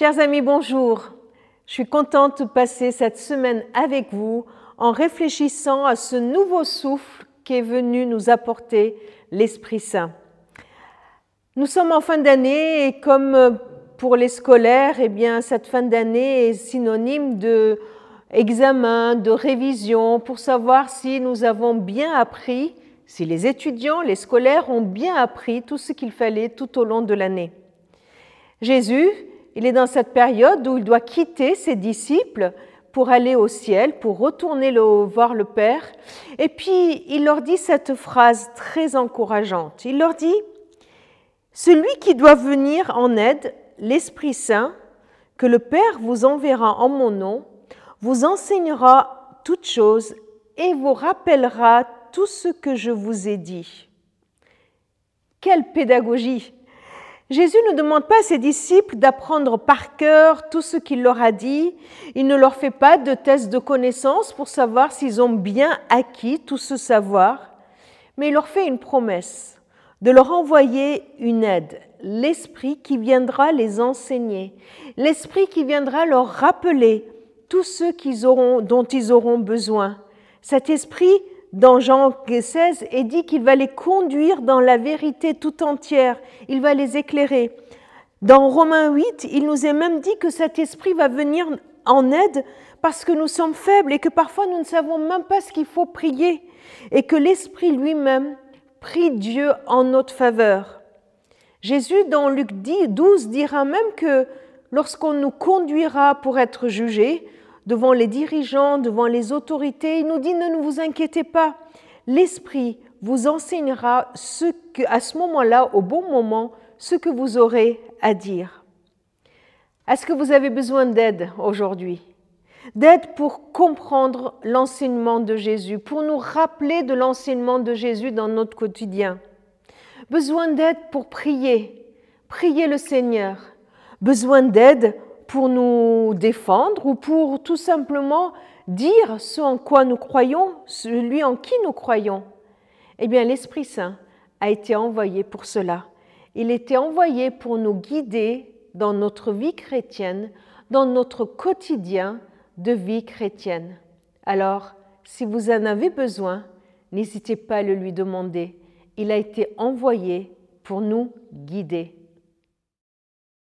Chers amis, bonjour. Je suis contente de passer cette semaine avec vous en réfléchissant à ce nouveau souffle qui est venu nous apporter l'Esprit Saint. Nous sommes en fin d'année et comme pour les scolaires, eh bien, cette fin d'année est synonyme de examen, de révision pour savoir si nous avons bien appris, si les étudiants, les scolaires ont bien appris tout ce qu'il fallait tout au long de l'année. Jésus, il est dans cette période où il doit quitter ses disciples pour aller au ciel, pour retourner voir le Père. Et puis, il leur dit cette phrase très encourageante. Il leur dit, Celui qui doit venir en aide, l'Esprit Saint, que le Père vous enverra en mon nom, vous enseignera toutes choses et vous rappellera tout ce que je vous ai dit. Quelle pédagogie Jésus ne demande pas à ses disciples d'apprendre par cœur tout ce qu'il leur a dit. Il ne leur fait pas de test de connaissance pour savoir s'ils ont bien acquis tout ce savoir, mais il leur fait une promesse de leur envoyer une aide, l'Esprit qui viendra les enseigner, l'Esprit qui viendra leur rappeler tout ce auront, dont ils auront besoin. Cet Esprit dans Jean 16 est dit qu'il va les conduire dans la vérité tout entière, il va les éclairer. Dans Romains 8, il nous est même dit que cet esprit va venir en aide parce que nous sommes faibles et que parfois nous ne savons même pas ce qu'il faut prier et que l'esprit lui-même prie Dieu en notre faveur. Jésus, dans Luc 12, dira même que lorsqu'on nous conduira pour être jugés, devant les dirigeants, devant les autorités. Il nous dit ne vous inquiétez pas, l'Esprit vous enseignera à ce moment-là, au bon moment, ce que vous aurez à dire. Est-ce que vous avez besoin d'aide aujourd'hui? D'aide pour comprendre l'enseignement de Jésus, pour nous rappeler de l'enseignement de Jésus dans notre quotidien. Besoin d'aide pour prier, prier le Seigneur. Besoin d'aide pour nous défendre ou pour tout simplement dire ce en quoi nous croyons, celui en qui nous croyons. Eh bien, l'Esprit Saint a été envoyé pour cela. Il était envoyé pour nous guider dans notre vie chrétienne, dans notre quotidien de vie chrétienne. Alors, si vous en avez besoin, n'hésitez pas à le lui demander. Il a été envoyé pour nous guider.